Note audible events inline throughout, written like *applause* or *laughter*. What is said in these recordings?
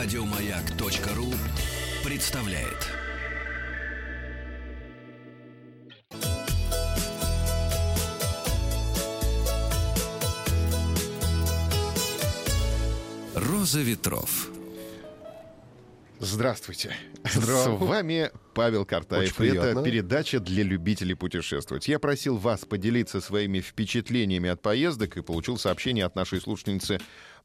Радиомаяк.ру представляет. Роза ветров. Здравствуйте. Здравствуйте. С вами Павел Картаев. Очень это передача для любителей путешествовать. Я просил вас поделиться своими впечатлениями от поездок и получил сообщение от нашей слушательницы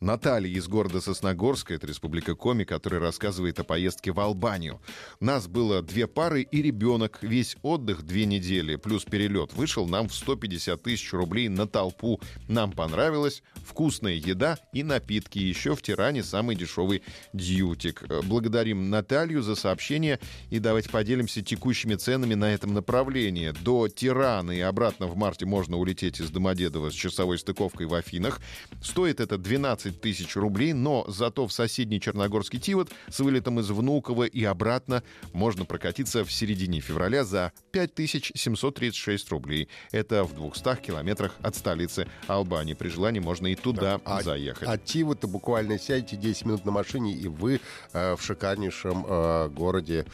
Натальи из города Сосногорска, это Республика Коми, которая рассказывает о поездке в Албанию. Нас было две пары и ребенок. Весь отдых две недели плюс перелет вышел нам в 150 тысяч рублей на толпу. Нам понравилось. Вкусная еда и напитки. Еще в Тиране самый дешевый дьютик. Э, Благодарим Наталью за сообщение и давайте поделимся текущими ценами на этом направлении. До Тирана и обратно в марте можно улететь из Домодедово с часовой стыковкой в Афинах. Стоит это 12 тысяч рублей, но зато в соседний Черногорский Тивот с вылетом из Внуково и обратно можно прокатиться в середине февраля за 5736 рублей. Это в 200 километрах от столицы Албании. При желании можно и туда А- заехать. От Тива-то буквально сядете 10 минут на машине, и вы э, в шикарнейшем э, городе.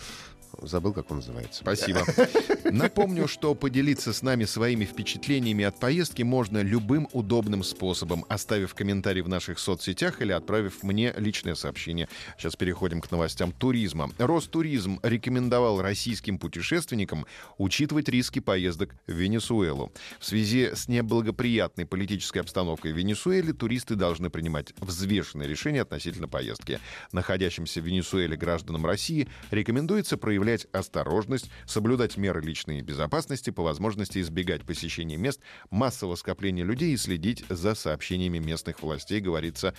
Забыл, как он называется. Спасибо. *laughs* Напомню, что поделиться с нами своими впечатлениями от поездки можно любым удобным способом, оставив комментарий в наших соцсетях или отправив мне личное сообщение. Сейчас переходим к новостям туризма. Ростуризм рекомендовал российским путешественникам учитывать риски поездок в Венесуэлу. В связи с неблагоприятной политической обстановкой в Венесуэле туристы должны принимать взвешенные решения относительно поездки. Находящимся в Венесуэле гражданам России рекомендуется проявлять осторожность, соблюдать меры личной безопасности, по возможности избегать посещения мест массового скопления людей и следить за сообщениями местных властей, говорится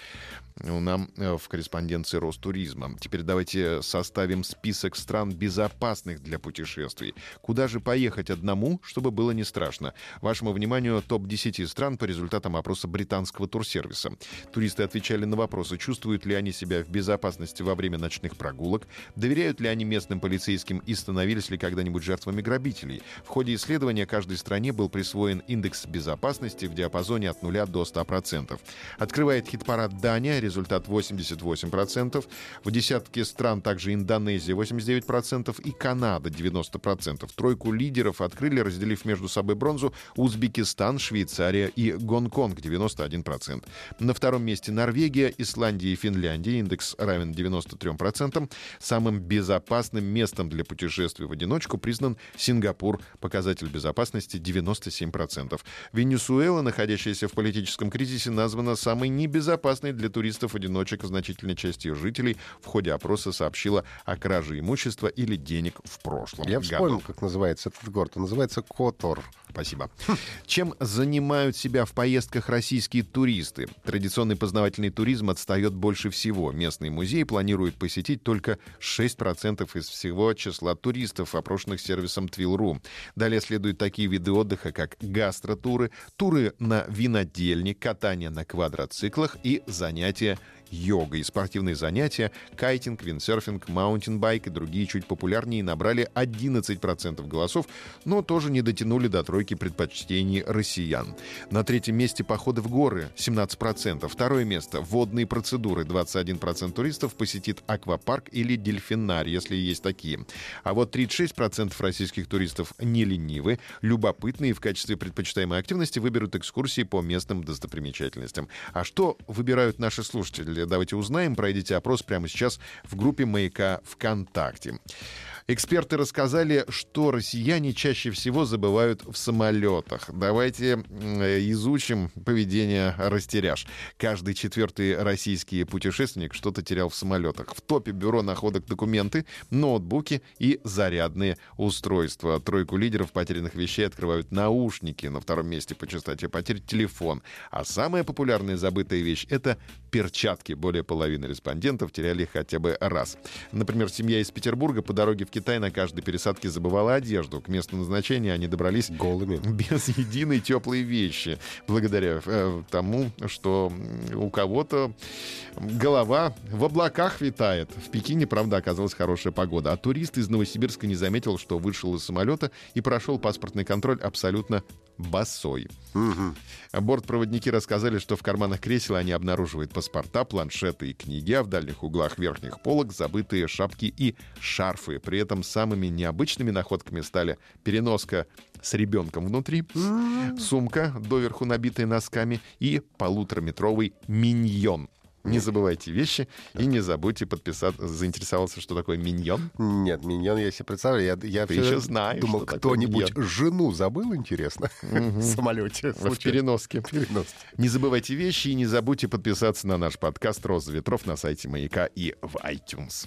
ну, нам э, в корреспонденции Ростуризма. Теперь давайте составим список стран безопасных для путешествий. Куда же поехать одному, чтобы было не страшно? Вашему вниманию топ-10 стран по результатам опроса британского турсервиса. Туристы отвечали на вопросы, чувствуют ли они себя в безопасности во время ночных прогулок, доверяют ли они местным полицейским и становились ли когда-нибудь жертвами грабителей. В ходе исследования каждой стране был присвоен индекс безопасности в диапазоне от 0 до 100%. Открывает хит-парад Дания, результат 88%. В десятке стран также Индонезия 89% и Канада 90%. Тройку лидеров открыли, разделив между собой бронзу Узбекистан, Швейцария и Гонконг 91%. На втором месте Норвегия, Исландия и Финляндия. Индекс равен 93%. Самым безопасным местом для путешествий в одиночку признан Сингапур. Показатель безопасности 97%. Венесуэла, находящаяся в политическом кризисе, названа самой небезопасной для туристов-одиночек. Значительная часть ее жителей в ходе опроса сообщила о краже имущества или денег в прошлом Я году. вспомнил, как называется этот город. Он называется Котор. Спасибо. Чем занимают себя в поездках российские туристы? Традиционный познавательный туризм отстает больше всего. Местный музей планирует посетить только 6% из всего числа туристов, опрошенных сервисом Twil.ru. Далее следуют такие виды отдыха, как гастротуры, туры на винодельни, катание на квадроциклах и занятия йогой. Спортивные занятия, кайтинг, виндсерфинг, маунтинбайк и другие чуть популярнее набрали 11% голосов, но тоже не дотянули до тройки предпочтений россиян. На третьем месте походы в горы 17%. Второе место водные процедуры 21% туристов посетит аквапарк или дельфинарий, если есть такие. А вот 36% российских туристов не ленивы, любопытные и в качестве предпочитаемой активности выберут экскурсии по местным достопримечательностям. А что выбирают наши слушатели? Давайте узнаем. Пройдите опрос прямо сейчас в группе «Маяка ВКонтакте». Эксперты рассказали, что россияне чаще всего забывают в самолетах. Давайте э, изучим поведение растеряж. Каждый четвертый российский путешественник что-то терял в самолетах. В топе бюро находок документы, ноутбуки и зарядные устройства. Тройку лидеров потерянных вещей открывают наушники. На втором месте по частоте потерь телефон. А самая популярная забытая вещь — это перчатки. Более половины респондентов теряли хотя бы раз. Например, семья из Петербурга по дороге в Китай Китай на каждой пересадке забывала одежду. К месту назначения они добрались Голыми. *laughs* без единой теплой вещи. Благодаря э, тому, что у кого-то голова в облаках витает. В Пекине, правда, оказалась хорошая погода. А турист из Новосибирска не заметил, что вышел из самолета и прошел паспортный контроль абсолютно босой. Мгм. Бортпроводники рассказали, что в карманах кресел они обнаруживают паспорта, планшеты и книги, а в дальних углах верхних полок забытые шапки и шарфы. При этом самыми необычными находками стали переноска с ребенком внутри, сумка, доверху набитая носками, и полутораметровый миньон. Не забывайте вещи и не забудьте подписаться, заинтересоваться, что такое миньон. Нет, миньон я себе представляю. Я, я Ты еще знаешь, думал, кто-нибудь жену забыл, интересно, *laughs* в самолете. В переноске. Перенос. Не забывайте вещи и не забудьте подписаться на наш подкаст «Роза ветров» на сайте «Маяка» и в iTunes.